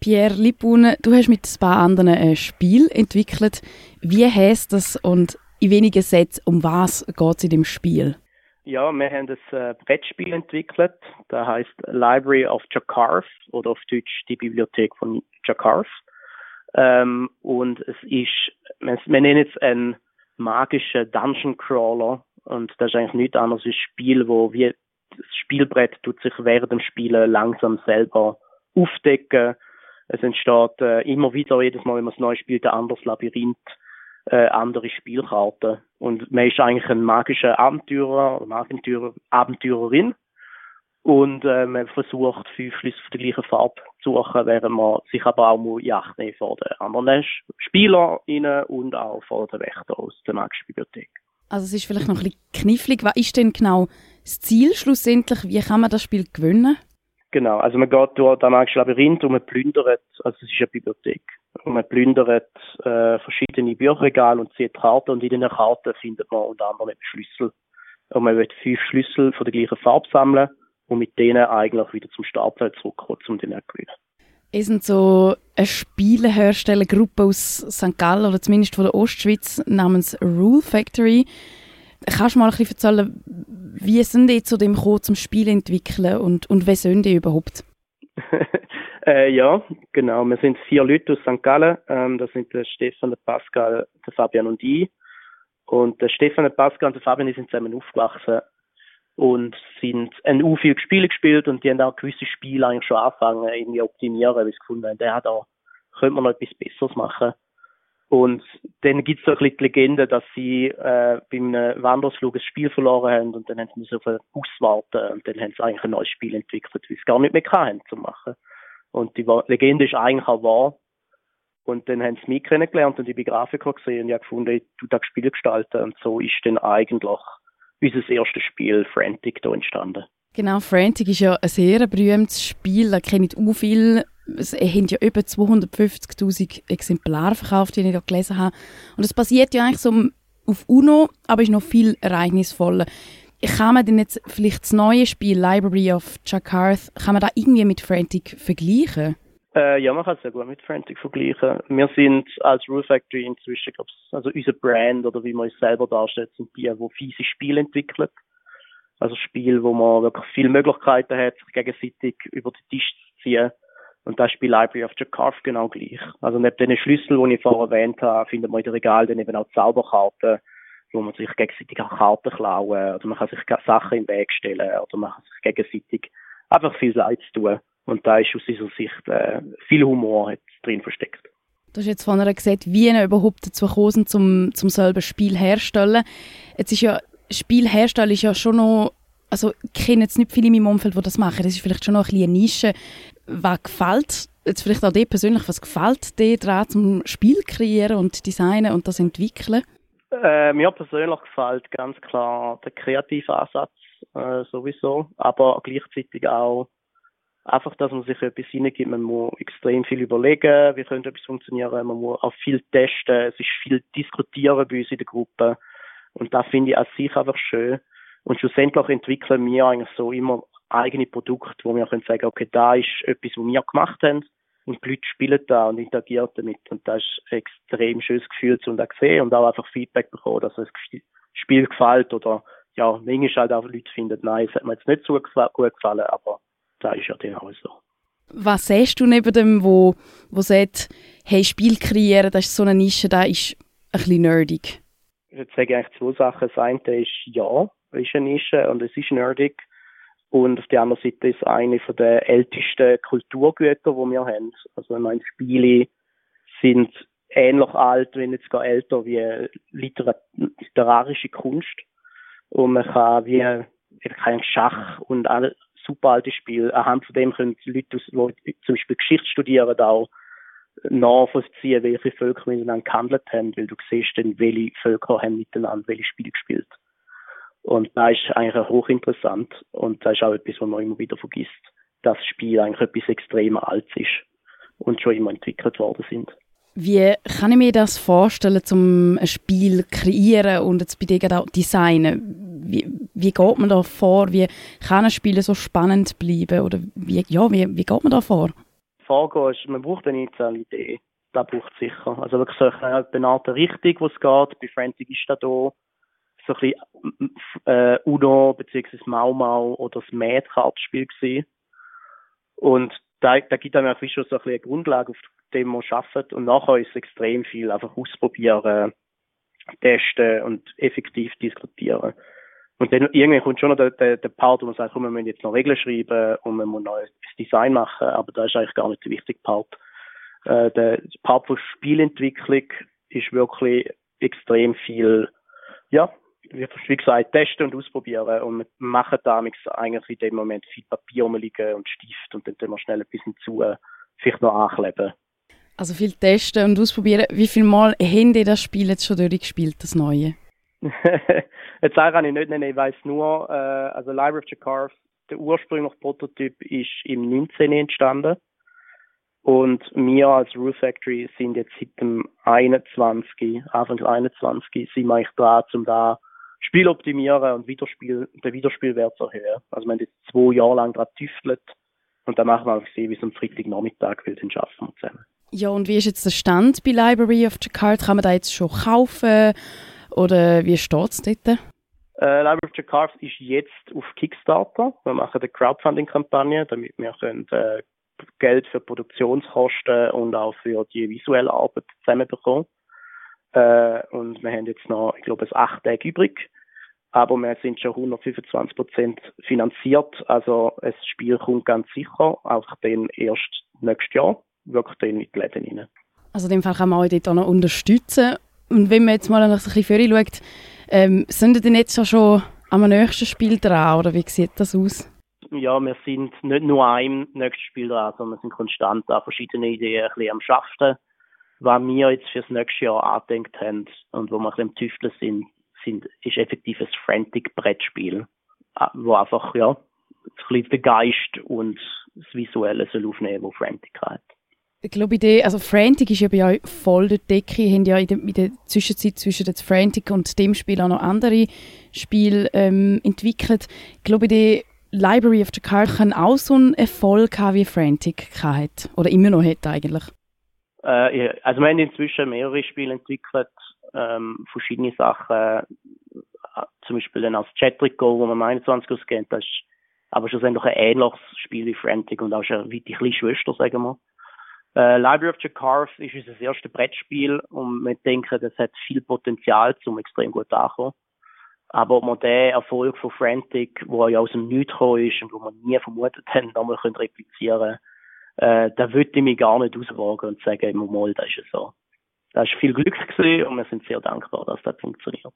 Pierre Lipun, du hast mit ein paar anderen ein Spiel entwickelt. Wie heißt das und in wenigen Sätzen, um was geht es in dem Spiel? Ja, wir haben ein äh, Brettspiel entwickelt, das heißt Library of Jakarth oder auf Deutsch die Bibliothek von Jakarth. Ähm, und es ist, wir, wir nennen es einen magischen Dungeon Crawler und das ist eigentlich nichts anderes als ein Spiel, wo wie das Spielbrett tut sich während dem Spielen langsam selber aufdecken. Es entsteht äh, immer wieder, jedes Mal, wenn man es neu spielt, ein anderes Labyrinth, äh, andere Spielkarten. Und man ist eigentlich ein magischer Abenteurer, eine Abenteurer, Abenteurerin. Und äh, man versucht, fünf Schlüsse von der gleichen Farbe zu suchen, während man sich aber auch muss Yacht nehmen vor den anderen SpielerInnen und auch vor den Wächtern aus der magischen Bibliothek. Also es ist vielleicht noch ein bisschen knifflig. Was ist denn genau das Ziel schlussendlich? Wie kann man das Spiel gewinnen? Genau, also man geht durch das magische Labyrinth und man plündert, also es ist eine Bibliothek, und man plündert äh, verschiedene Bücherregale und zieht Karten und in den Karten findet man unter anderem Schlüssel. Und man wird fünf Schlüssel von der gleichen Farbe sammeln und mit denen eigentlich wieder zum Startfeld zurückkommen, um den zu gewinnen. Ihr sind so eine Spieleherstellergruppe aus St. Gallen oder zumindest von der Ostschweiz namens Rule Factory. Kannst du mal ein bisschen erzählen, wie sind die zu dem gekommen, zum Spiel entwickeln und, und wer sind die überhaupt? äh, ja, genau. Wir sind vier Leute aus St. Gallen. Ähm, das sind der Stefan, der Pascal, der Fabian und ich. Und der Stefan, der Pascal und der Fabian die sind zusammen aufgewachsen und sind ein u viel Spiele gespielt und die haben auch gewisse Spiele eigentlich schon angefangen irgendwie optimieren, weil sie gefunden haben, der hat auch, könnte man noch etwas Besseres machen. Und dann gibt es so ein bisschen die Legende, dass sie äh, beim Wandersflug ein Spiel verloren haben und dann haben sie auf einen Bus warten und dann haben sie eigentlich ein neues Spiel entwickelt, weil sie gar nicht mehr haben zu machen. Und die Legende ist eigentlich auch wahr. Und dann haben sie mich kennengelernt und ich bin Grafiker gesehen und ich gefunden, ich tu das Spiel gestalten und so ist dann eigentlich unser erstes Spiel Frantic da entstanden. Genau, Frantic ist ja ein sehr berühmtes Spiel, da kennt auch viel es haben ja über 250.000 Exemplare verkauft, die ich da gelesen habe. Und es basiert ja eigentlich so auf UNO, aber ist noch viel ereignisvoller. Kann man denn jetzt vielleicht das neue Spiel Library of Jakarth, kann man da irgendwie mit Frantic vergleichen? Äh, ja, man kann es sehr gut mit Frantic vergleichen. Wir sind als Rule Factory inzwischen, glaube also unser Brand oder wie man es selber darstellt, sind die, die fiese Spiele entwickelt. Also Spiele, wo man wirklich viele Möglichkeiten hat, sich gegenseitig über den Tisch zu ziehen und das ist bei Library of Jakarth genau gleich. Also neben den Schlüssel, die ich vorher erwähnt habe, findet man in den Regal dann eben auch Zauberkarten, wo man sich gegenseitig auch Karten klauen oder man kann sich Sachen im Weg stellen oder man kann sich gegenseitig einfach viel Leid tun. Und da ist aus dieser Sicht äh, viel Humor drin versteckt. Du hast jetzt vorhin gesagt, wie ihr überhaupt dazu gekommen sind, zum, zum selber Spiel herstellen. Jetzt ist ja, Spiel herstellen ist ja schon noch, also ich kenne jetzt nicht viele in meinem Umfeld, die das machen. Das ist vielleicht schon noch ein bisschen eine Nische was gefällt, jetzt vielleicht auch dir persönlich, was gefällt dir daran, zum Spiel kreieren und designen und das entwickeln? Äh, mir persönlich gefällt ganz klar der kreative Ansatz äh, sowieso, aber gleichzeitig auch einfach, dass man sich etwas hineingibt. Man muss extrem viel überlegen, wie könnte etwas funktionieren. Man muss auch viel testen. Es ist viel diskutieren bei uns in der Gruppe. Und das finde ich an sich einfach schön. Und schlussendlich entwickeln wir eigentlich so immer eigene Produkte, wo wir können sagen, okay, da ist etwas, was wir gemacht haben und die Leute spielen da und interagieren damit und das ist ein extrem schönes Gefühl zu sehen und auch einfach Feedback bekommen, dass das Spiel gefällt oder ja, manchmal halt auch Leute finden, nein, es hat mir jetzt nicht so gut gefallen, aber da ist ja dann auch so. Was siehst du neben dem, wo, wo sagt, hey, Spiel kreieren, das ist so eine Nische, da ist ein bisschen nerdig? Ich würde sagen eigentlich zwei Sachen. Das eine ist, ja, es ist eine Nische und es ist nerdig. Und auf der anderen Seite ist eine von der ältesten Kulturgüter, die wir haben. Also ich meine, Spiele sind ähnlich alt, wenn nicht sogar älter, wie literarische Kunst. Und man kann wie kein Schach und alle super alte Spiele, anhand von dem können Leute, die zum Beispiel Geschichte studieren, auch nachvollziehen, welche Völker miteinander gehandelt haben, weil du siehst dann, welche Völker haben miteinander welche Spiele gespielt. Und da ist eigentlich hochinteressant und da ist auch etwas, was man immer wieder vergisst, dass das Spiel eigentlich etwas extrem Altes ist und schon immer entwickelt worden sind. Wie kann ich mir das vorstellen, zum ein Spiel kreieren und jetzt bei dir auch designen? Wie, wie geht man da vor? Wie kann ein Spiel so spannend bleiben? Oder wie, ja, wie, wie geht man da vor? vorgehen ist, man braucht eine initiale Idee. Das braucht es sicher. Also wirklich so eine benannte Richtung, wo es geht. Bei Frantic ist da da so ein bisschen äh, Uno bzw. Mau Mau oder das Mad-Kartenspiel gewesen. Und da, da gibt einem auch schon so ein bisschen eine Grundlage, auf dem man arbeitet. Und nachher ist es extrem viel einfach ausprobieren, testen und effektiv diskutieren. Und dann irgendwann kommt schon noch der, der, der Part, wo man sagt, komm, wir müssen jetzt noch Regeln schreiben und man muss neues Design machen, aber das ist eigentlich gar nicht der wichtige Part. Äh, der Part von Spielentwicklung ist wirklich extrem viel, ja, wie gesagt, testen und ausprobieren und wir machen da eigentlich in dem Moment viel Papier rumliegen und Stift und dann tun wir schnell ein bisschen zu, vielleicht noch ankleben. Also viel testen und ausprobieren. Wie viel Mal haben ihr das Spiel jetzt schon durchgespielt, das Neue? jetzt kann ich nicht nennen, ich weiss nur, äh, also Library of Jakarta, der ursprüngliche Prototyp ist im 19. entstanden. Und wir als Rule Factory sind jetzt seit dem 21, Anfang 21, sind wir eigentlich dran, um da Spiel optimieren und Wiederspiel, den Wiederspielwert erhöhen. Also wir haben jetzt zwei Jahre lang daran getüftelt und dann machen wir einfach sehen, wie es am Freitagnachmittag will, dann schaffen wir zusammen. Ja, und wie ist jetzt der Stand bei Library of Jakarta? Kann man da jetzt schon kaufen? Oder wie steht es dort? Äh, Library of Jakarta ist jetzt auf Kickstarter. Wir machen eine Crowdfunding-Kampagne, damit wir können, äh, Geld für Produktionskosten und auch für die visuelle Arbeit zusammenbekommen. Äh, und wir haben jetzt noch, ich glaube, es acht Tage übrig. Aber wir sind schon 125 Prozent finanziert. Also, das Spiel kommt ganz sicher, auch dann erst nächstes Jahr, wirklich dann in die Läden rein. Also, in dem Fall kann man euch dort auch noch unterstützen. Und wenn man jetzt mal noch ein bisschen vorher schaut, ähm, sind ihr denn jetzt schon am nächsten Spiel dran, oder wie sieht das aus? Ja, wir sind nicht nur einem nächsten Spiel dran, sondern wir sind konstant an verschiedenen Ideen ein bisschen am Schaffen was wir jetzt fürs nächste Jahr angedenkt haben und wo wir ein bisschen im Tüfteln sind, sind, ist effektiv ein Frantic-Brettspiel, ah, wo einfach, ja, ein bisschen den Geist und das Visuelle soll aufnehmen, wo Frantic hat. Ich glaube, die, also Frantic ist ja bei euch voll der Decke. Ihr habt ja in der, in der Zwischenzeit zwischen jetzt Frantic und dem Spiel auch noch andere Spiele ähm, entwickelt. Ich glaube, die Library of the Card kann auch so einen Erfolg haben, wie Frantic hat. Oder immer noch hat eigentlich. Äh, also wir haben inzwischen mehrere Spiele entwickelt, ähm, verschiedene Sachen, äh, zum Beispiel dann als Chatrico, wo man 21 auskennt, das ist aber schlussendlich ein ähnliches Spiel wie Frantic und auch schon wie die kleine Schwester, sagen wir. Äh, Library of Jakarth ist unser erstes Brettspiel und wir denken, das hat viel Potenzial zum extrem gut ankommen. Aber ob man den Erfolg von Frantic, wo ja aus dem Nichts gekommen ist und wo man nie vermutet haben, nochmal replizieren können, äh, da würde ich mich gar nicht auswagen und sagen, mal, das ist so. Da ist viel Glück gewesen und wir sind sehr dankbar, dass das funktioniert.